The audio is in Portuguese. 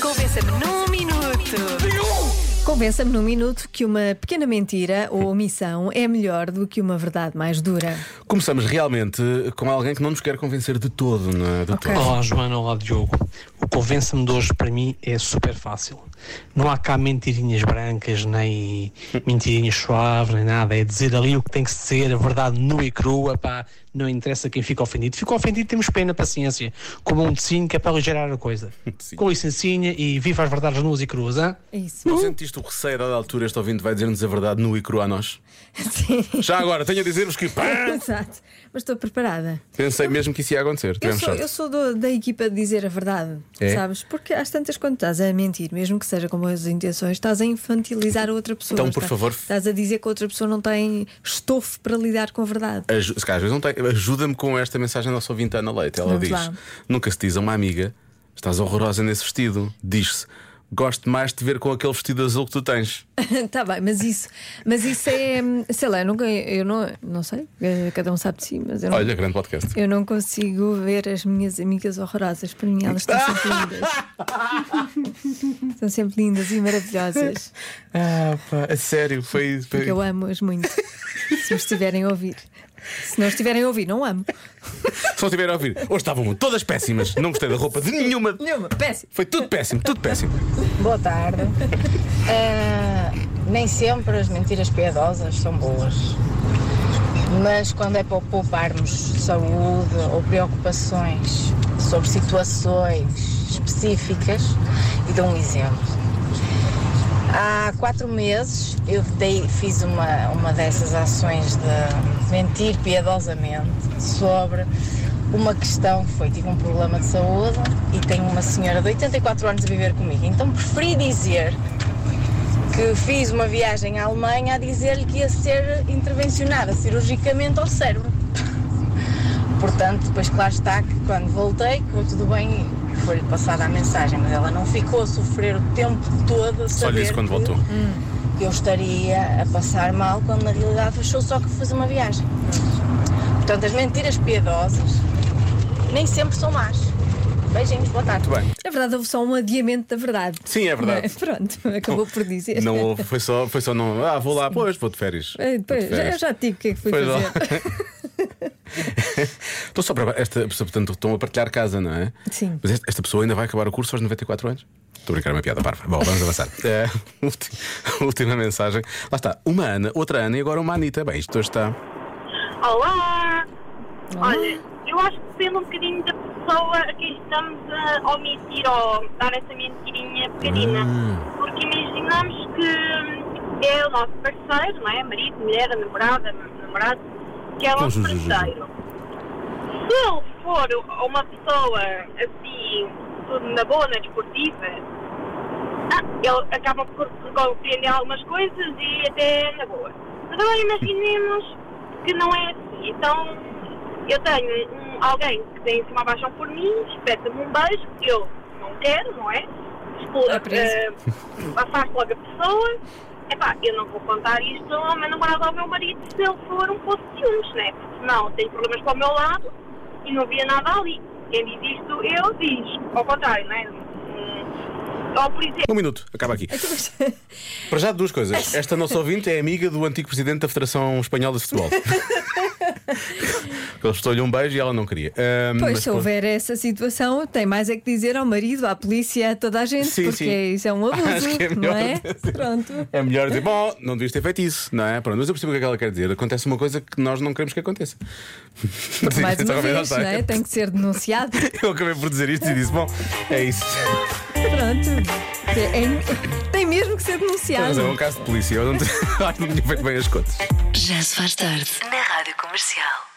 Convença-me num minuto. Convença-me num minuto que uma pequena mentira ou omissão é melhor do que uma verdade mais dura. Começamos realmente com alguém que não nos quer convencer de todo, não é? De Ok. todo. Olá Joana, olá Diogo. O convença-me de hoje para mim é super fácil. Não há cá mentirinhas brancas, nem mentirinhas suaves, nem nada. É dizer ali o que tem que ser, a verdade nua e crua, pá. Não interessa quem fica ofendido. Fica ofendido, temos pena, paciência. Como um tecinho que é para aligerar a coisa. Sim. Com licencinha e viva as verdades nuas e cruas, hã? É isso. Não sentiste o receio a dada altura este ouvinte vai dizer-nos a verdade nu e cru a nós? Sim. Já agora, tenho a dizer-vos que pá, Exato. Mas estou preparada. pensei mesmo que isso ia acontecer. Eu Tivemos sou, sorte. eu sou do- da equipa de dizer a verdade, É? sabes? Porque às tantas, quando estás a mentir, mesmo que seja com boas intenções, estás a infantilizar a outra pessoa. Então, por Está- favor. Estás a dizer que a outra pessoa não tem estofo para lidar com a verdade. Aju- se calhar, às vezes não tem. Ajuda-me com esta mensagem da nossa ouvinte Ana Leite. Ela Vamos diz: lá. Nunca se diz a uma amiga, estás horrorosa nesse vestido. Diz-se: Gosto mais de ver com aquele vestido azul que tu tens. Está bem, mas isso, mas isso é, sei lá, eu nunca, eu não, não sei, eh, cada um sabe de si, mas eu não, Olha, grande podcast. eu não consigo ver as minhas amigas horrorosas. Para mim, elas estão sempre lindas. estão sempre lindas e maravilhosas. Ah, pá, a sério, foi. foi- Porque eu amo-as muito. Se me estiverem a ouvir. Se não estiverem a ouvir, não amo. Se não estiver a ouvir, hoje estavam todas péssimas. Não gostei da roupa de nenhuma. Nenhuma, péssimo. Foi tudo péssimo, tudo péssimo. Boa tarde. Ah, nem sempre as mentiras piedosas são boas. Mas quando é para pouparmos saúde ou preocupações sobre situações específicas, e dou um exemplo. Há quatro meses eu dei- fiz uma, uma dessas ações de mentir piedosamente sobre uma questão que foi, tive um problema de saúde e tenho uma senhora de 84 anos a viver comigo. Então preferi dizer que fiz uma viagem à Alemanha a dizer-lhe que ia ser intervencionada cirurgicamente ao cérebro. Portanto, depois claro está que quando voltei, ficou tudo bem e foi-lhe passada a mensagem, mas ela não ficou a sofrer o tempo todo a Só saber lhe disse quando que voltou. que eu estaria a passar mal quando na realidade achou só que fazer uma viagem. Portanto, as mentiras piedosas nem sempre são más. Beijinhos, boa tarde. Muito bem. Na verdade, houve só um adiamento da verdade. Sim, é verdade. Não é? Pronto, acabou por dizer. Não houve, foi só, foi só não. Ah, vou lá, pois, vou de férias. Depois, Vou de já, férias. eu já te digo o que é que fui Pois não. fazer. Estou só para. Esta pessoa, portanto, estão a partilhar casa, não é? Sim. Mas esta, pessoa ainda vai acabar o curso aos 94 anos? Estou a brincar, é uma piada parva. Bom, vamos avançar. É, ulti- última mensagem. Lá está, uma Ana, outra Ana e agora uma Anitta. Bem, isto hoje está. Olá! Olha, eu acho que depende um bocadinho da pessoa a quem estamos a omitir ou dar essa mentirinha pequenina. Porque imaginamos que é o nosso parceiro, não é? Marido, mulher, namorada, namorado, que é o nosso parceiro. Se ele for uma pessoa assim, tudo na boa, na desportiva, ah, ele acaba por compreender algumas coisas e até na boa. Mas agora imaginemos que não é assim. Então eu tenho um- alguém que tem assim uma paixão por mim, espeta-me um beijo, eu não quero, não é? Expula, É uh, afasto logo a pessoa. Epá, eu não vou contar isto ao meu namorado ou ao meu marido se ele for um poço de ciúmes, né? Porque senão tenho problemas para o meu lado e não via nada ali. Quem diz isto, eu diz. Ao contrário, não é? Hum, Ou por exemplo. Um minuto, acaba aqui. Para já, duas coisas. Esta nossa ouvinte é amiga do antigo presidente da Federação Espanhola de Futebol. Ele estou-lhe um beijo e ela não queria. Ahm, Pois, mas se houver essa situação, tem mais é que dizer ao marido, à polícia, a toda a gente, Sim, porque sim. isso é um abuso, Acho que é não melhor é? dizer. Pronto. É melhor dizer, bom, não devias ter feito isso, não é? Pronto, mas eu percebo o que é que ela quer dizer. Acontece uma coisa que nós não queremos que aconteça. Sim, Mais então, uma vez, não é? Tem que ser denunciado. Eu acabei por dizer isto e disse, bom, é isso. Pronto. É- é- tem mesmo que ser denunciado. Mas é um caso de polícia. Eu não, te- acho que não tinha feito bem as contas. Já se faz tarde. Na Rádio Comercial.